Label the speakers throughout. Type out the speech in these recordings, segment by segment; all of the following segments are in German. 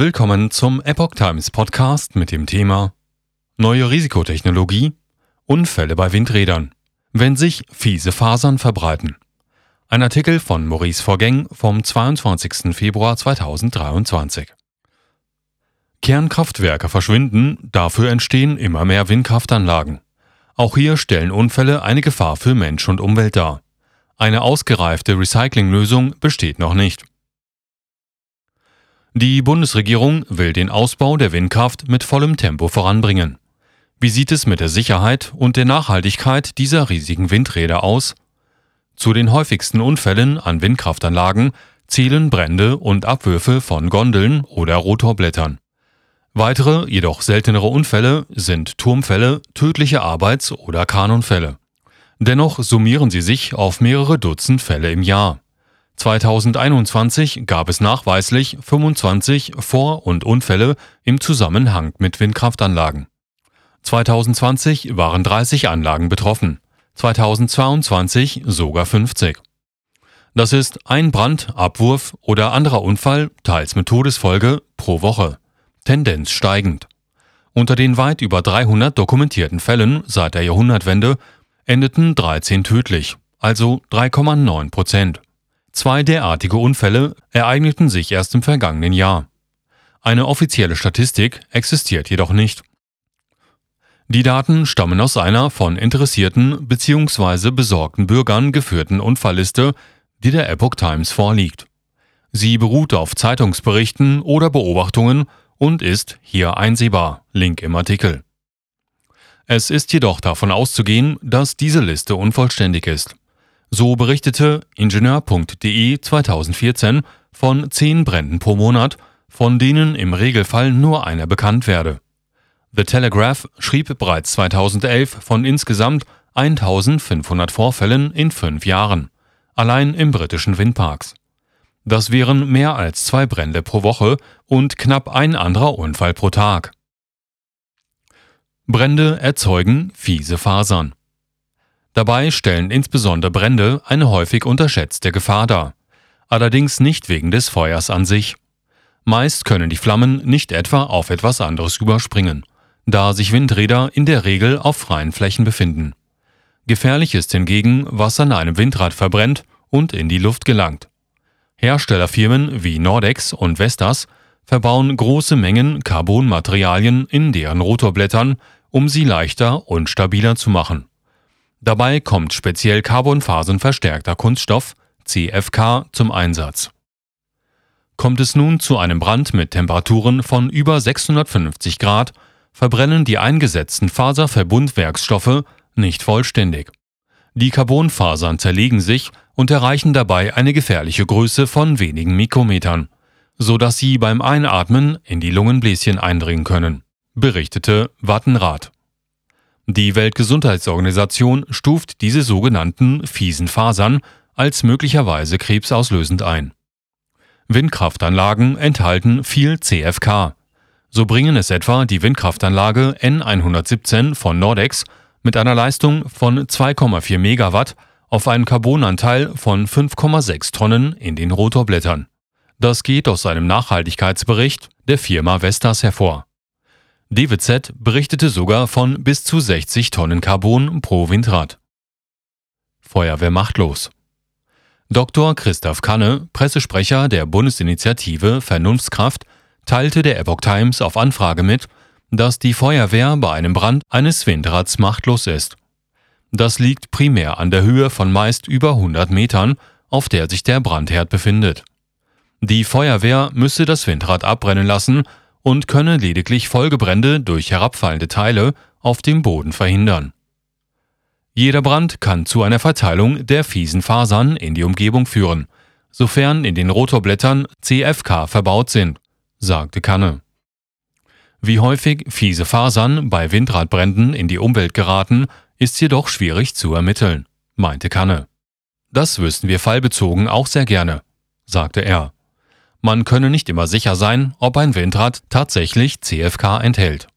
Speaker 1: Willkommen zum Epoch Times Podcast mit dem Thema Neue Risikotechnologie, Unfälle bei Windrädern, wenn sich fiese Fasern verbreiten. Ein Artikel von Maurice Vorgäng vom 22. Februar 2023. Kernkraftwerke verschwinden, dafür entstehen immer mehr Windkraftanlagen. Auch hier stellen Unfälle eine Gefahr für Mensch und Umwelt dar. Eine ausgereifte Recyclinglösung besteht noch nicht. Die Bundesregierung will den Ausbau der Windkraft mit vollem Tempo voranbringen. Wie sieht es mit der Sicherheit und der Nachhaltigkeit dieser riesigen Windräder aus? Zu den häufigsten Unfällen an Windkraftanlagen zählen Brände und Abwürfe von Gondeln oder Rotorblättern. Weitere, jedoch seltenere Unfälle sind Turmfälle, tödliche Arbeits- oder Kanonfälle. Dennoch summieren sie sich auf mehrere Dutzend Fälle im Jahr. 2021 gab es nachweislich 25 Vor- und Unfälle im Zusammenhang mit Windkraftanlagen. 2020 waren 30 Anlagen betroffen, 2022 sogar 50. Das ist ein Brand, Abwurf oder anderer Unfall, teils mit Todesfolge, pro Woche. Tendenz steigend. Unter den weit über 300 dokumentierten Fällen seit der Jahrhundertwende endeten 13 tödlich, also 3,9 Prozent. Zwei derartige Unfälle ereigneten sich erst im vergangenen Jahr. Eine offizielle Statistik existiert jedoch nicht. Die Daten stammen aus einer von interessierten bzw. besorgten Bürgern geführten Unfallliste, die der Epoch Times vorliegt. Sie beruht auf Zeitungsberichten oder Beobachtungen und ist hier einsehbar. Link im Artikel. Es ist jedoch davon auszugehen, dass diese Liste unvollständig ist. So berichtete Ingenieur.de 2014 von zehn Bränden pro Monat, von denen im Regelfall nur einer bekannt werde. The Telegraph schrieb bereits 2011 von insgesamt 1500 Vorfällen in fünf Jahren, allein im britischen Windparks. Das wären mehr als zwei Brände pro Woche und knapp ein anderer Unfall pro Tag. Brände erzeugen fiese Fasern. Dabei stellen insbesondere Brände eine häufig unterschätzte Gefahr dar, allerdings nicht wegen des Feuers an sich. Meist können die Flammen nicht etwa auf etwas anderes überspringen, da sich Windräder in der Regel auf freien Flächen befinden. Gefährlich ist hingegen, was an einem Windrad verbrennt und in die Luft gelangt. Herstellerfirmen wie Nordex und Vestas verbauen große Mengen Carbonmaterialien in deren Rotorblättern, um sie leichter und stabiler zu machen. Dabei kommt speziell carbonphasenverstärkter Kunststoff CFK zum Einsatz. Kommt es nun zu einem Brand mit Temperaturen von über 650 Grad, verbrennen die eingesetzten Faserverbundwerkstoffe nicht vollständig. Die Carbonfasern zerlegen sich und erreichen dabei eine gefährliche Größe von wenigen Mikrometern, so dass sie beim Einatmen in die Lungenbläschen eindringen können, berichtete Wattenrath. Die Weltgesundheitsorganisation stuft diese sogenannten fiesen Fasern als möglicherweise krebsauslösend ein. Windkraftanlagen enthalten viel CFK. So bringen es etwa die Windkraftanlage N117 von Nordex mit einer Leistung von 2,4 Megawatt auf einen Carbonanteil von 5,6 Tonnen in den Rotorblättern. Das geht aus einem Nachhaltigkeitsbericht der Firma Vestas hervor. DWZ berichtete sogar von bis zu 60 Tonnen Carbon pro Windrad. Feuerwehr machtlos. Dr. Christoph Kanne, Pressesprecher der Bundesinitiative Vernunftskraft, teilte der Epoch Times auf Anfrage mit, dass die Feuerwehr bei einem Brand eines Windrads machtlos ist. Das liegt primär an der Höhe von meist über 100 Metern, auf der sich der Brandherd befindet. Die Feuerwehr müsse das Windrad abbrennen lassen und könne lediglich Folgebrände durch herabfallende Teile auf dem Boden verhindern. Jeder Brand kann zu einer Verteilung der fiesen Fasern in die Umgebung führen, sofern in den Rotorblättern CFK verbaut sind, sagte Kanne. Wie häufig fiese Fasern bei Windradbränden in die Umwelt geraten, ist jedoch schwierig zu ermitteln, meinte Kanne. Das wüssten wir fallbezogen auch sehr gerne, sagte er. Man könne nicht immer sicher sein, ob ein Windrad tatsächlich CFK enthält.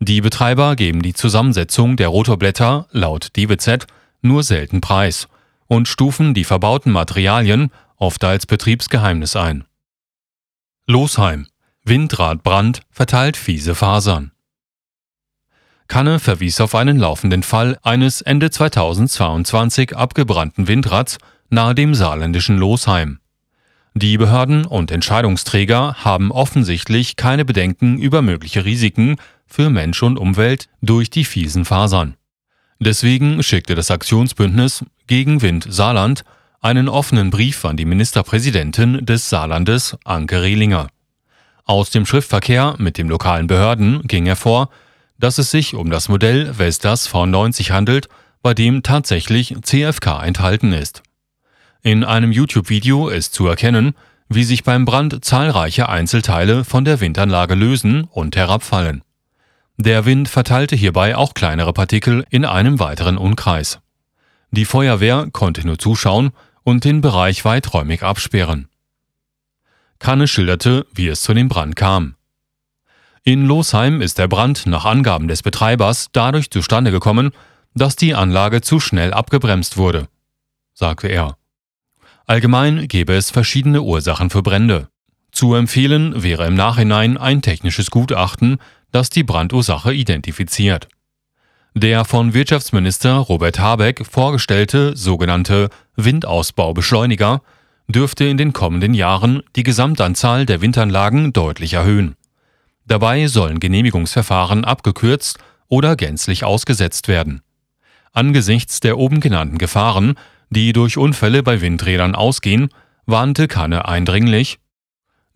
Speaker 1: Die Betreiber geben die Zusammensetzung der Rotorblätter laut DWZ nur selten preis und stufen die verbauten Materialien oft als Betriebsgeheimnis ein. Losheim. Windradbrand verteilt fiese Fasern. Kanne verwies auf einen laufenden Fall eines Ende 2022 abgebrannten Windrads nahe dem saarländischen Losheim. Die Behörden und Entscheidungsträger haben offensichtlich keine Bedenken über mögliche Risiken für Mensch und Umwelt durch die fiesen Fasern. Deswegen schickte das Aktionsbündnis gegen Wind Saarland einen offenen Brief an die Ministerpräsidentin des Saarlandes, Anke Rehlinger. Aus dem Schriftverkehr mit den lokalen Behörden ging hervor, dass es sich um das Modell Vestas V90 handelt, bei dem tatsächlich CFK enthalten ist. In einem YouTube-Video ist zu erkennen, wie sich beim Brand zahlreiche Einzelteile von der Windanlage lösen und herabfallen. Der Wind verteilte hierbei auch kleinere Partikel in einem weiteren Umkreis. Die Feuerwehr konnte nur zuschauen und den Bereich weiträumig absperren. Kanne schilderte, wie es zu dem Brand kam. In Losheim ist der Brand nach Angaben des Betreibers dadurch zustande gekommen, dass die Anlage zu schnell abgebremst wurde, sagte er. Allgemein gäbe es verschiedene Ursachen für Brände. Zu empfehlen wäre im Nachhinein ein technisches Gutachten, das die Brandursache identifiziert. Der von Wirtschaftsminister Robert Habeck vorgestellte sogenannte Windausbaubeschleuniger dürfte in den kommenden Jahren die Gesamtanzahl der Windanlagen deutlich erhöhen. Dabei sollen Genehmigungsverfahren abgekürzt oder gänzlich ausgesetzt werden. Angesichts der oben genannten Gefahren die durch Unfälle bei Windrädern ausgehen, warnte Kanne eindringlich,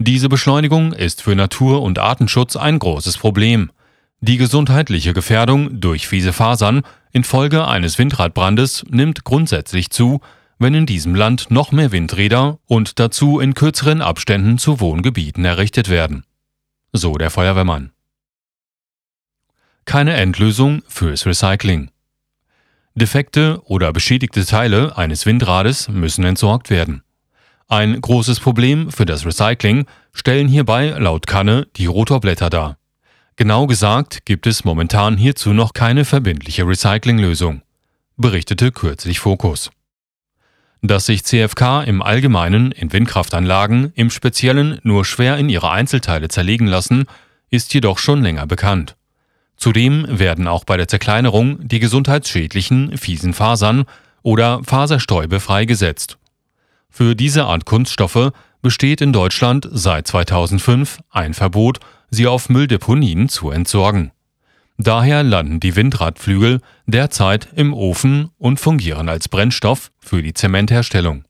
Speaker 1: diese Beschleunigung ist für Natur- und Artenschutz ein großes Problem. Die gesundheitliche Gefährdung durch fiese Fasern infolge eines Windradbrandes nimmt grundsätzlich zu, wenn in diesem Land noch mehr Windräder und dazu in kürzeren Abständen zu Wohngebieten errichtet werden. So der Feuerwehrmann. Keine Endlösung fürs Recycling. Defekte oder beschädigte Teile eines Windrades müssen entsorgt werden. Ein großes Problem für das Recycling stellen hierbei laut Kanne die Rotorblätter dar. Genau gesagt gibt es momentan hierzu noch keine verbindliche Recyclinglösung, berichtete kürzlich Focus. Dass sich CFK im Allgemeinen in Windkraftanlagen im Speziellen nur schwer in ihre Einzelteile zerlegen lassen, ist jedoch schon länger bekannt. Zudem werden auch bei der Zerkleinerung die gesundheitsschädlichen fiesen Fasern oder Faserstäube freigesetzt. Für diese Art Kunststoffe besteht in Deutschland seit 2005 ein Verbot, sie auf Mülldeponien zu entsorgen. Daher landen die Windradflügel derzeit im Ofen und fungieren als Brennstoff für die Zementherstellung.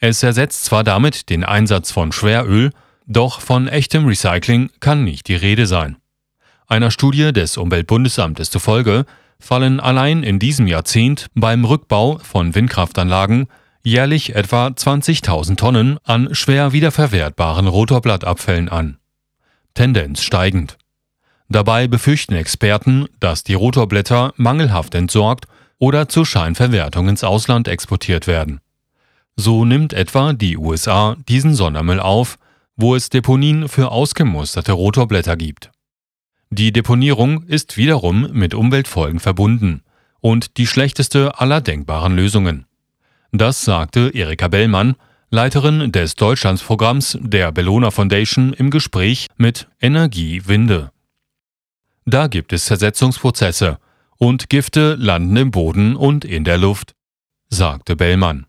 Speaker 1: Es ersetzt zwar damit den Einsatz von Schweröl, doch von echtem Recycling kann nicht die Rede sein. Einer Studie des Umweltbundesamtes zufolge fallen allein in diesem Jahrzehnt beim Rückbau von Windkraftanlagen jährlich etwa 20.000 Tonnen an schwer wiederverwertbaren Rotorblattabfällen an. Tendenz steigend. Dabei befürchten Experten, dass die Rotorblätter mangelhaft entsorgt oder zur Scheinverwertung ins Ausland exportiert werden. So nimmt etwa die USA diesen Sondermüll auf, wo es Deponien für ausgemusterte Rotorblätter gibt. Die Deponierung ist wiederum mit Umweltfolgen verbunden und die schlechteste aller denkbaren Lösungen. Das sagte Erika Bellmann, Leiterin des Deutschlandsprogramms der Bellona Foundation im Gespräch mit Energie Winde. Da gibt es Zersetzungsprozesse und Gifte landen im Boden und in der Luft, sagte Bellmann.